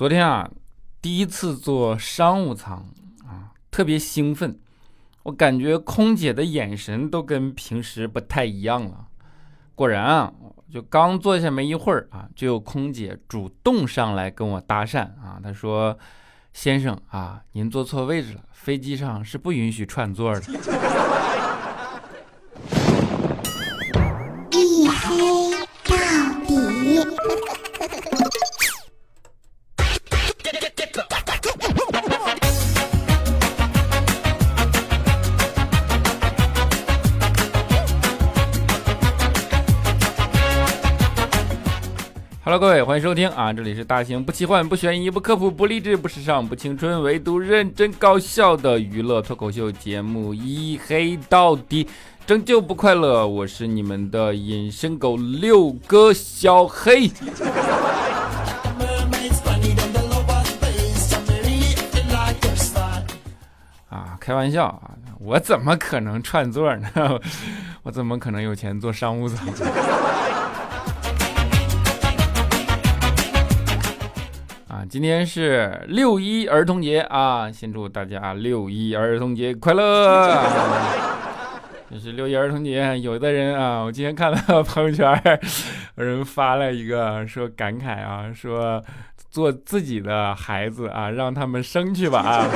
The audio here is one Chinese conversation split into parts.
昨天啊，第一次坐商务舱啊，特别兴奋。我感觉空姐的眼神都跟平时不太一样了。果然啊，就刚坐下没一会儿啊，就有空姐主动上来跟我搭讪啊。她说：“先生啊，您坐错位置了，飞机上是不允许串座的。” Hello，各位，欢迎收听啊！这里是大型不奇幻、不悬疑、不科普、不励志、不时尚、不青春，唯独认真搞笑的娱乐脱口秀节目《一黑到底》，拯救不快乐。我是你们的隐身狗六哥小黑。啊，开玩笑啊！我怎么可能串座呢？我怎么可能有钱坐商务舱？今天是六一儿童节啊！先祝大家六一儿童节快乐！这是六一儿童节，有的人啊，我今天看到朋友圈有人发了一个说感慨啊，说做自己的孩子啊，让他们生去吧啊！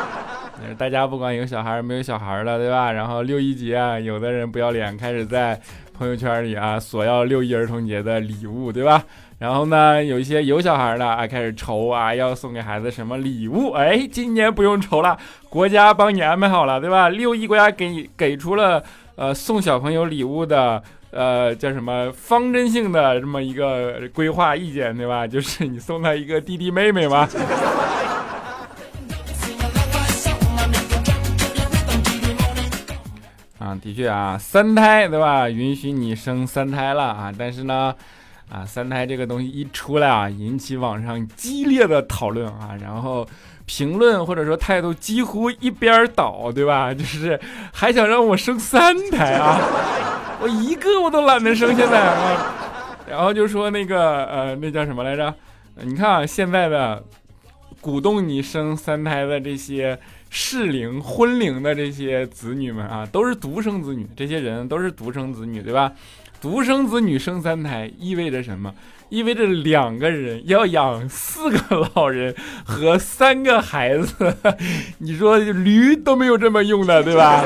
大家不管有小孩没有小孩了，对吧？然后六一节啊，有的人不要脸，开始在朋友圈里啊索要六一儿童节的礼物，对吧？然后呢，有一些有小孩的啊，开始愁啊，要送给孩子什么礼物？哎，今年不用愁了，国家帮你安排好了，对吧？六一国家给你给出了呃送小朋友礼物的呃叫什么方针性的这么一个规划意见，对吧？就是你送他一个弟弟妹妹嘛。啊，的确啊，三胎对吧？允许你生三胎了啊，但是呢。啊，三胎这个东西一出来啊，引起网上激烈的讨论啊，然后评论或者说态度几乎一边倒，对吧？就是还想让我生三胎啊，我一个我都懒得生现在啊，然后就说那个呃，那叫什么来着？你看啊，现在的鼓动你生三胎的这些适龄婚龄的这些子女们啊，都是独生子女，这些人都是独生子女，对吧？独生子女生三胎意味着什么？意味着两个人要养四个老人和三个孩子。你说驴都没有这么用的，对吧？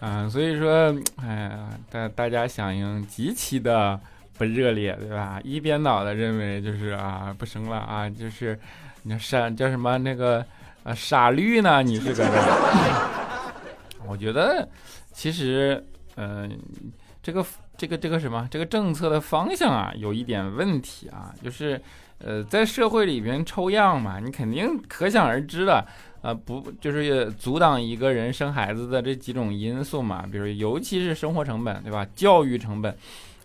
啊，所以说，哎呀，大大家响应极其的不热烈，对吧？一边倒的认为就是啊，不生了啊，就是你山叫什么那个。啊，傻绿呢？你是搁这？我觉得，其实，嗯，这个这个这个什么，这个政策的方向啊，有一点问题啊，就是，呃，在社会里边抽样嘛，你肯定可想而知的，呃，不就是阻挡一个人生孩子的这几种因素嘛，比如尤其是生活成本，对吧？教育成本。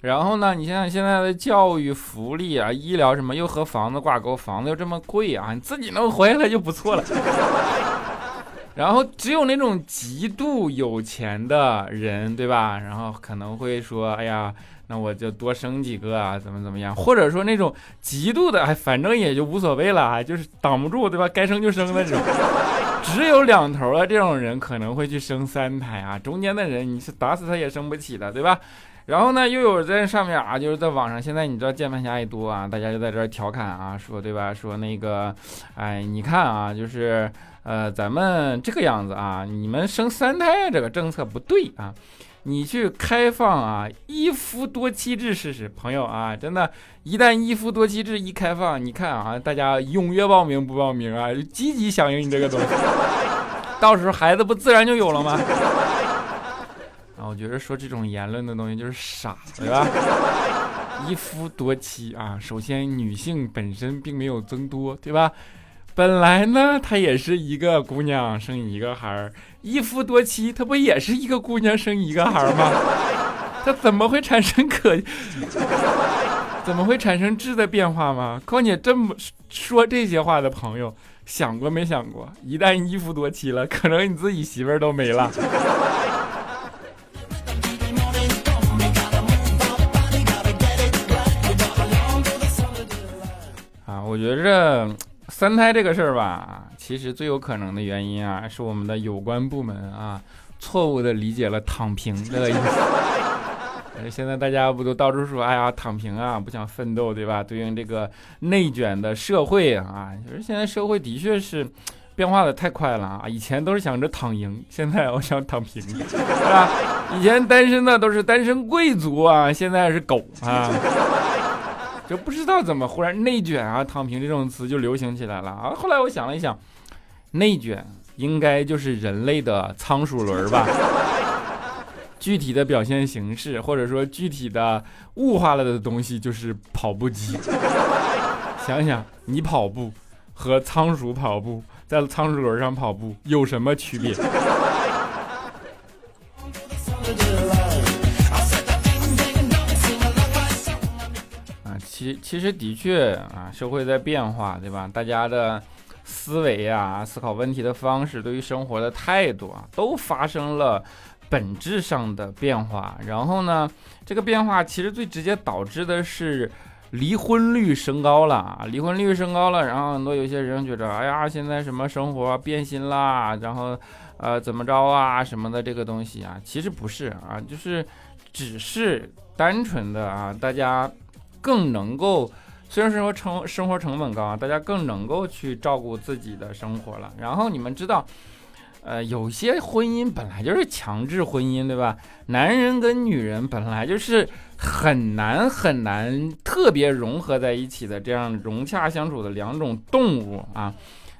然后呢？你想想现在的教育、福利啊、医疗什么，又和房子挂钩，房子又这么贵啊，你自己能活下来就不错了。然后只有那种极度有钱的人，对吧？然后可能会说：“哎呀，那我就多生几个啊，怎么怎么样？”或者说那种极度的，哎，反正也就无所谓了啊，就是挡不住，对吧？该生就生的那种。只有两头的这种人可能会去生三胎啊，中间的人你是打死他也生不起的，对吧？然后呢，又有在上面啊，就是在网上，现在你知道键盘侠也多啊，大家就在这儿调侃啊，说对吧？说那个，哎，你看啊，就是呃，咱们这个样子啊，你们生三胎这个政策不对啊，你去开放啊一夫多妻制试试，朋友啊，真的，一旦一夫多妻制一开放，你看啊，大家踊跃报名不报名啊？积极响应你这个东西，到时候孩子不自然就有了吗？我觉得说这种言论的东西就是傻，对吧？一夫多妻啊，首先女性本身并没有增多，对吧？本来呢，她也是一个姑娘生一个孩儿，一夫多妻，她不也是一个姑娘生一个孩儿吗？她怎么会产生可，怎么会产生质的变化吗？况且这么说这些话的朋友，想过没想过，一旦一夫多妻了，可能你自己媳妇儿都没了。三胎这个事儿吧，其实最有可能的原因啊，是我们的有关部门啊，错误的理解了“躺平”这个意思。现在大家不都到处说，哎呀，躺平啊，不想奋斗，对吧？对应这个内卷的社会啊，就是现在社会的确是变化的太快了啊。以前都是想着躺赢，现在我想躺平，是吧？以前单身的都是单身贵族啊，现在是狗啊，就不知道怎么忽然内卷啊、躺平这种词就流行起来了啊。后来我想了一想，内卷应该就是人类的仓鼠轮吧。具体的表现形式，或者说具体的物化了的东西，就是跑步机。想想你跑步和仓鼠跑步，在仓鼠轮上跑步有什么区别？其其实的确啊，社会在变化，对吧？大家的思维啊，思考问题的方式，对于生活的态度啊，都发生了。本质上的变化，然后呢，这个变化其实最直接导致的是离婚率升高了啊，离婚率升高了，然后很多有些人觉得，哎呀，现在什么生活变心啦，然后呃怎么着啊什么的这个东西啊，其实不是啊，就是只是单纯的啊，大家更能够，虽然说成生活成本高啊，大家更能够去照顾自己的生活了，然后你们知道。呃，有些婚姻本来就是强制婚姻，对吧？男人跟女人本来就是很难很难特别融合在一起的，这样融洽相处的两种动物啊。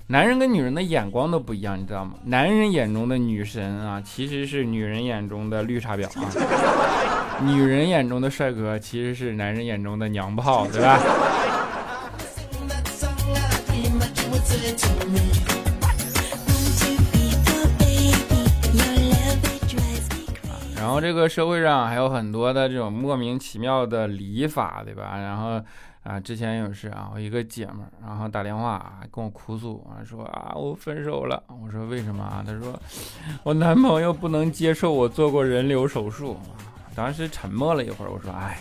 男人跟女人的眼光都不一样，你知道吗？男人眼中的女神啊，其实是女人眼中的绿茶婊啊。女人眼中的帅哥，其实是男人眼中的娘炮，对吧？然后这个社会上还有很多的这种莫名其妙的礼法，对吧？然后啊，之前有事啊，我一个姐们儿，然后打电话啊跟我哭诉啊，说啊我分手了。我说为什么啊？她说我男朋友不能接受我做过人流手术。当时沉默了一会儿，我说哎，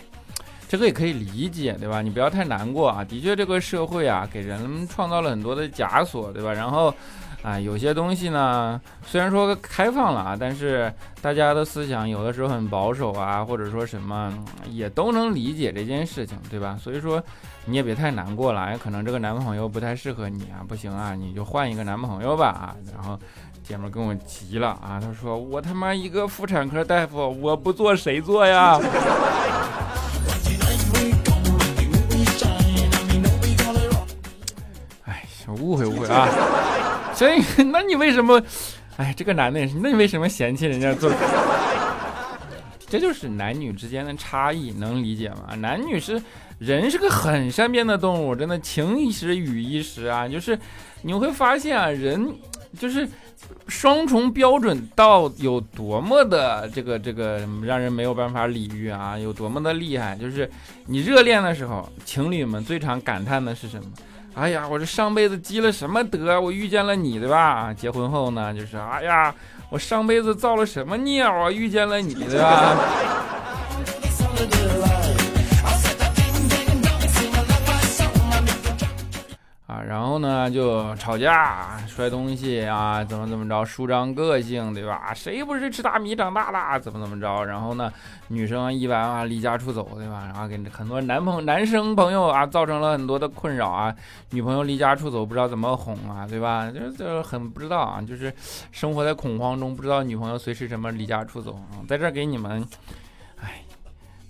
这个也可以理解，对吧？你不要太难过啊。的确，这个社会啊，给人创造了很多的枷锁，对吧？然后。啊，有些东西呢，虽然说开放了啊，但是大家的思想有的时候很保守啊，或者说什么也都能理解这件事情，对吧？所以说你也别太难过了，也可能这个男朋友不太适合你啊，不行啊，你就换一个男朋友吧啊。然后姐们跟我急了啊，她说我他妈一个妇产科大夫，我不做谁做呀？哎，误会误会啊。所以，那你为什么？哎，这个男的也是，那你为什么嫌弃人家做？这就是男女之间的差异，能理解吗？男女是人，是个很善变的动物，真的情一时雨一时啊。就是你会发现啊，人就是双重标准到有多么的这个这个让人没有办法理喻啊，有多么的厉害。就是你热恋的时候，情侣们最常感叹的是什么？哎呀，我这上辈子积了什么德，我遇见了你，对吧？结婚后呢，就是哎呀，我上辈子造了什么孽啊，遇见了你，对吧？然后呢，就吵架、摔东西啊，怎么怎么着，舒张个性，对吧？谁不是吃大米长大的？怎么怎么着？然后呢，女生一般啊离家出走，对吧？然后给很多男朋男生朋友啊造成了很多的困扰啊。女朋友离家出走，不知道怎么哄啊，对吧？就就很不知道啊，就是生活在恐慌中，不知道女朋友随时什么离家出走啊。在这给你们，哎，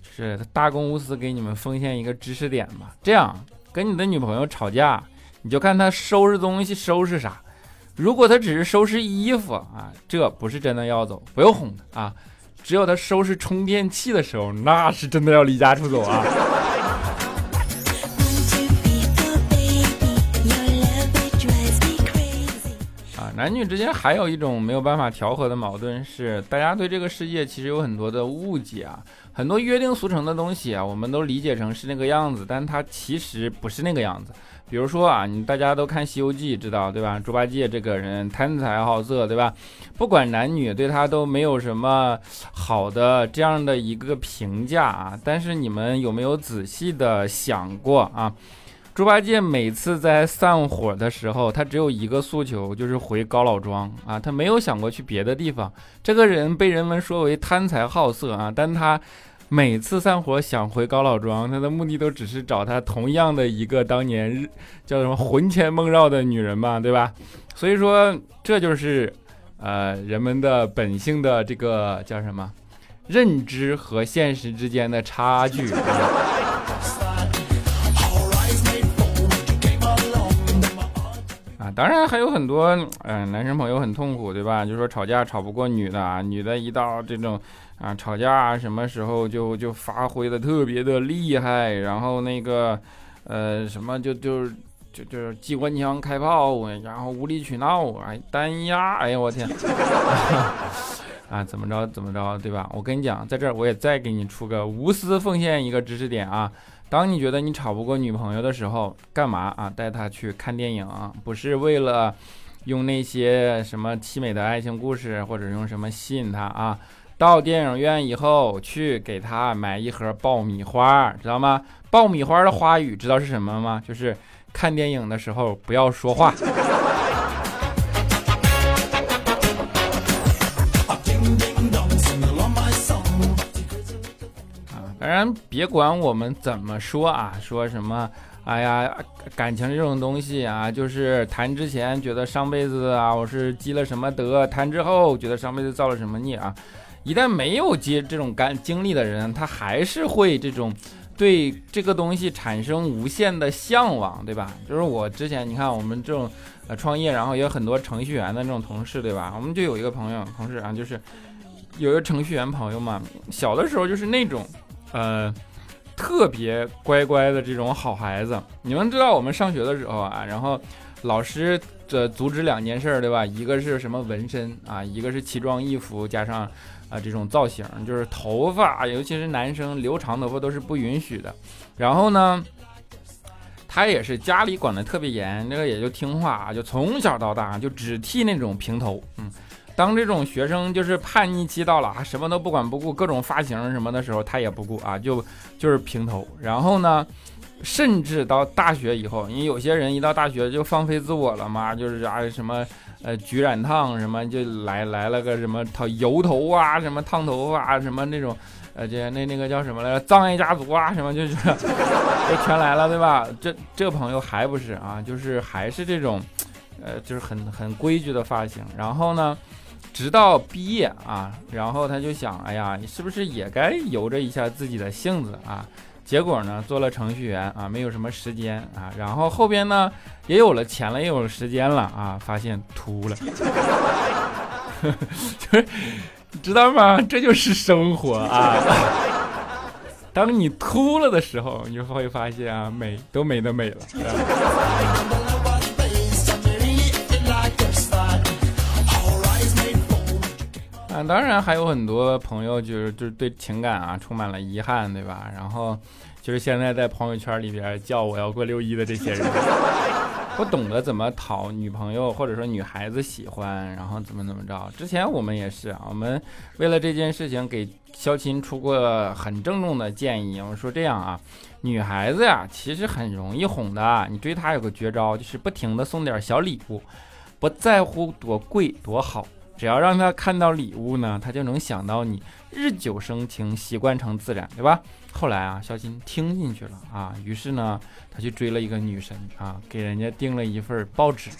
是大公无私给你们奉献一个知识点吧。这样跟你的女朋友吵架。你就看他收拾东西收拾啥，如果他只是收拾衣服啊，这不是真的要走，不用哄他啊。只有他收拾充电器的时候，那是真的要离家出走啊。啊，男女之间还有一种没有办法调和的矛盾是，大家对这个世界其实有很多的误解啊，很多约定俗成的东西啊，我们都理解成是那个样子，但它其实不是那个样子。比如说啊，你大家都看《西游记》知道对吧？猪八戒这个人贪财好色对吧？不管男女对他都没有什么好的这样的一个评价啊。但是你们有没有仔细的想过啊？猪八戒每次在散伙的时候，他只有一个诉求，就是回高老庄啊，他没有想过去别的地方。这个人被人们说为贪财好色啊，但他每次散伙想回高老庄，他的目的都只是找他同样的一个当年叫什么魂牵梦绕的女人嘛，对吧？所以说，这就是呃人们的本性的这个叫什么认知和现实之间的差距。当然还有很多，嗯，男生朋友很痛苦，对吧？就说吵架吵不过女的啊，女的一到这种啊吵架什么时候就就发挥的特别的厉害，然后那个呃什么就就就就是机关枪开炮，然后无理取闹，哎单压，哎呀我天，啊怎么着怎么着，对吧？我跟你讲，在这儿我也再给你出个无私奉献一个知识点啊。当你觉得你吵不过女朋友的时候，干嘛啊？带她去看电影，不是为了用那些什么凄美的爱情故事，或者用什么吸引她啊？到电影院以后，去给她买一盒爆米花，知道吗？爆米花的花语知道是什么吗？就是看电影的时候不要说话。别管我们怎么说啊，说什么，哎呀，感情这种东西啊，就是谈之前觉得上辈子啊我是积了什么德，谈之后觉得上辈子造了什么孽啊。一旦没有接这种干经历的人，他还是会这种对这个东西产生无限的向往，对吧？就是我之前你看我们这种呃创业，然后也有很多程序员的那种同事，对吧？我们就有一个朋友同事啊，就是有一个程序员朋友嘛，小的时候就是那种。呃，特别乖乖的这种好孩子，你们知道我们上学的时候啊，然后老师的阻止两件事，对吧？一个是什么纹身啊，一个是奇装异服加上啊这种造型，就是头发，尤其是男生留长头发都是不允许的。然后呢，他也是家里管的特别严，这个也就听话，就从小到大就只剃那种平头，嗯。当这种学生就是叛逆期到了啊，什么都不管不顾，各种发型什么的时候，他也不顾啊，就就是平头。然后呢，甚至到大学以后，因为有些人一到大学就放飞自我了嘛，就是啊什么呃焗染烫什么就来来了个什么烫油头啊，什么烫头发什么那种，呃这那那个叫什么来着，葬爱家族啊什么就是就全来了，对吧？这这朋友还不是啊，就是还是这种，呃就是很很规矩的发型。然后呢？直到毕业啊，然后他就想，哎呀，你是不是也该由着一下自己的性子啊？结果呢，做了程序员啊，没有什么时间啊。然后后边呢，也有了钱了，也有了时间了啊，发现秃了，就是知道吗？这就是生活啊。当你秃了的时候，你就会发现啊，美都没得美了。当然还有很多朋友就是就是对情感啊充满了遗憾，对吧？然后就是现在在朋友圈里边叫我要过六一的这些人，不懂得怎么讨女朋友或者说女孩子喜欢，然后怎么怎么着。之前我们也是啊，我们为了这件事情给肖琴出过很郑重的建议，我说这样啊，女孩子呀其实很容易哄的，你追她有个绝招，就是不停的送点小礼物，不在乎多贵多好。只要让他看到礼物呢，他就能想到你，日久生情，习惯成自然，对吧？后来啊，小金听进去了啊，于是呢，他去追了一个女神啊，给人家订了一份报纸，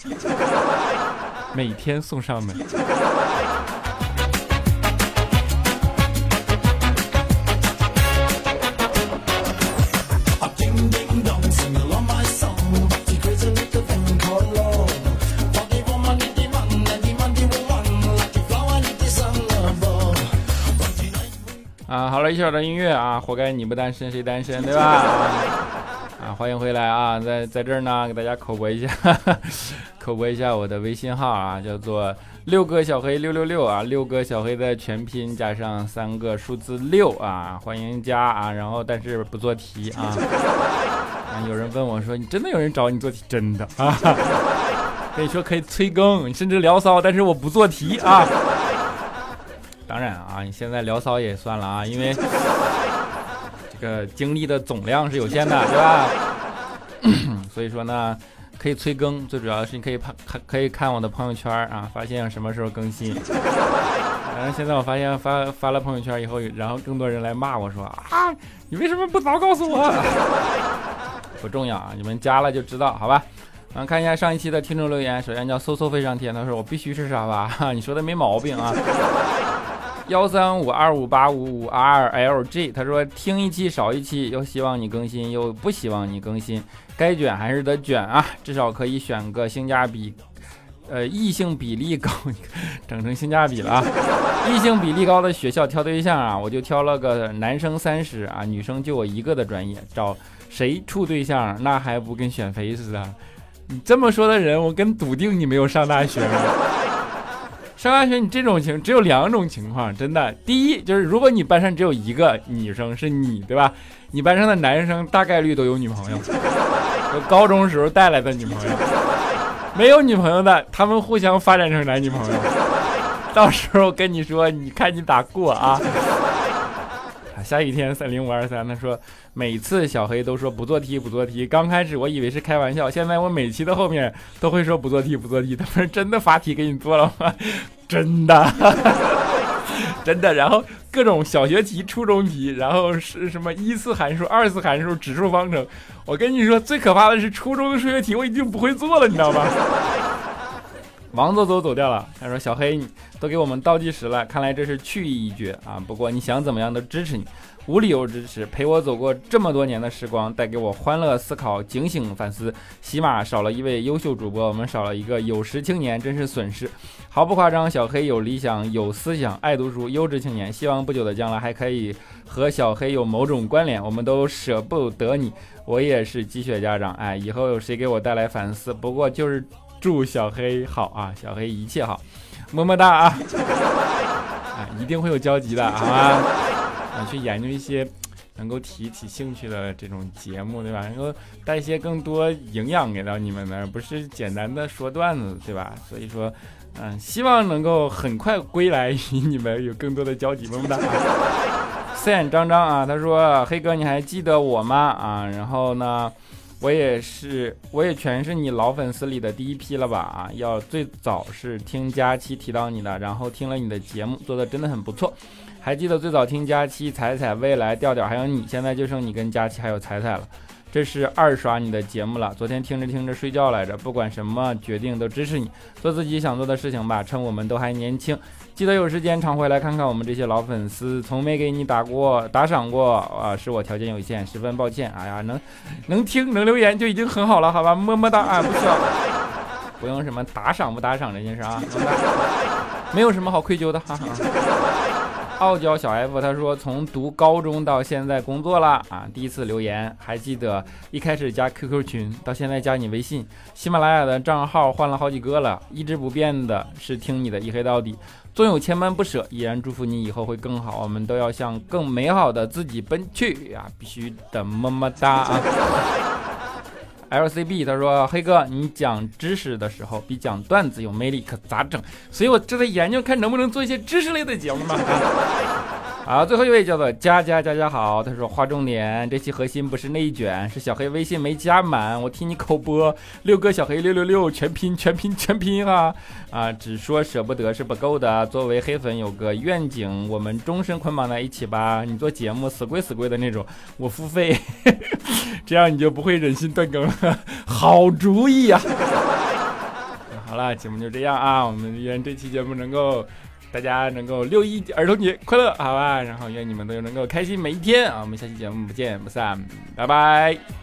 每天送上门。一小段音乐啊，活该你不单身谁单身，对吧？啊，欢迎回来啊，在在这儿呢，给大家口播一下，口播一下我的微信号啊，叫做六个小黑六六六啊，六个小黑的全拼加上三个数字六啊，欢迎加啊，然后但是不做题啊。啊，有人问我说，你真的有人找你做题？真的啊，跟你说可以催更，甚至聊骚，但是我不做题啊。当然啊，你现在聊骚也算了啊，因为这个精力的总量是有限的，对吧？所以说呢，可以催更，最主要是你可以看看可以看我的朋友圈啊，发现什么时候更新。然后现在我发现发发了朋友圈以后，然后更多人来骂我说啊，你为什么不早告诉我？不重要啊，你们加了就知道，好吧？啊，看一下上一期的听众留言，首先叫嗖嗖飞上天，他说我必须是沙发，你说的没毛病啊。幺三五二五八五五 R L G，他说听一期少一期，又希望你更新，又不希望你更新，该卷还是得卷啊，至少可以选个性价比，呃，异性比例高，整成性价比了啊，异性比例高的学校挑对象啊，我就挑了个男生三十啊，女生就我一个的专业找。谁处对象，那还不跟选妃似的？你这么说的人，我跟笃定你没有上大学。上大学，你这种情只有两种情况，真的。第一就是，如果你班上只有一个女生是你，对吧？你班上的男生大概率都有女朋友，有高中时候带来的女朋友。没有女朋友的，他们互相发展成男女朋友。到时候跟你说，你看你咋过啊？下雨天三零五二三，他说每次小黑都说不做题不做题，刚开始我以为是开玩笑，现在我每期的后面都会说不做题不做题，他们真的发题给你做了吗？真的，真的，然后各种小学题、初中题，然后是什么一次函数、二次函数、指数方程，我跟你说最可怕的是初中的数学题我已经不会做了，你知道吗？王走走走掉了。他说：“小黑，都给我们倒计时了，看来这是去意已决啊。不过你想怎么样都支持你，无理由支持，陪我走过这么多年的时光，带给我欢乐、思考、警醒、反思。起码少了一位优秀主播，我们少了一个有识青年，真是损失。毫不夸张，小黑有理想、有思想、爱读书，优质青年。希望不久的将来还可以和小黑有某种关联。我们都舍不得你，我也是积雪家长。哎，以后有谁给我带来反思？不过就是。”祝小黑好啊，小黑一切好，么么哒啊！啊，一定会有交集的，好吗？啊，去研究一些能够提起兴趣的这种节目，对吧？能够带一些更多营养给到你们的，不是简单的说段子，对吧？所以说，嗯，希望能够很快归来，与你们有更多的交集，么么哒。啊四眼张张啊，他说：“黑哥，你还记得我吗？”啊，然后呢？我也是，我也全是你老粉丝里的第一批了吧？啊，要最早是听佳期提到你的，然后听了你的节目，做的真的很不错。还记得最早听佳期、彩彩、未来、调调，还有你，现在就剩你跟佳期还有彩彩了。这是二刷你的节目了。昨天听着听着睡觉来着。不管什么决定都支持你，做自己想做的事情吧。趁我们都还年轻。记得有时间常回来看看我们这些老粉丝，从没给你打过打赏过啊，是我条件有限，十分抱歉。哎呀，能能听能留言就已经很好了，好吧，么么哒啊，不需要，不用什么打赏不打赏这件事啊，没有什么好愧疚的，哈哈。傲娇小 F 他说从读高中到现在工作了啊，第一次留言还记得一开始加 QQ 群，到现在加你微信，喜马拉雅的账号换了好几个了，一直不变的是听你的一黑到底。纵有千般不舍，依然祝福你以后会更好。我们都要向更美好的自己奔去呀！必须的，么么哒啊！LCB 他说：“黑哥，你讲知识的时候比讲段子有魅力，可咋整？”所以我正在研究看能不能做一些知识类的节目嘛。好，最后一位叫做佳佳佳佳好，他说划重点，这期核心不是内卷，是小黑微信没加满，我替你口播，六哥小黑六六六全拼全拼全拼哈啊，只说舍不得是不够的，作为黑粉有个愿景，我们终身捆绑在一起吧，你做节目死贵死贵的那种，我付费，这样你就不会忍心断更了，好主意啊！好了，节目就这样啊，我们愿这期节目能够。大家能够六一儿童节快乐，好吧？然后愿你们都能够开心每一天啊！我们下期节目不见不散，拜拜。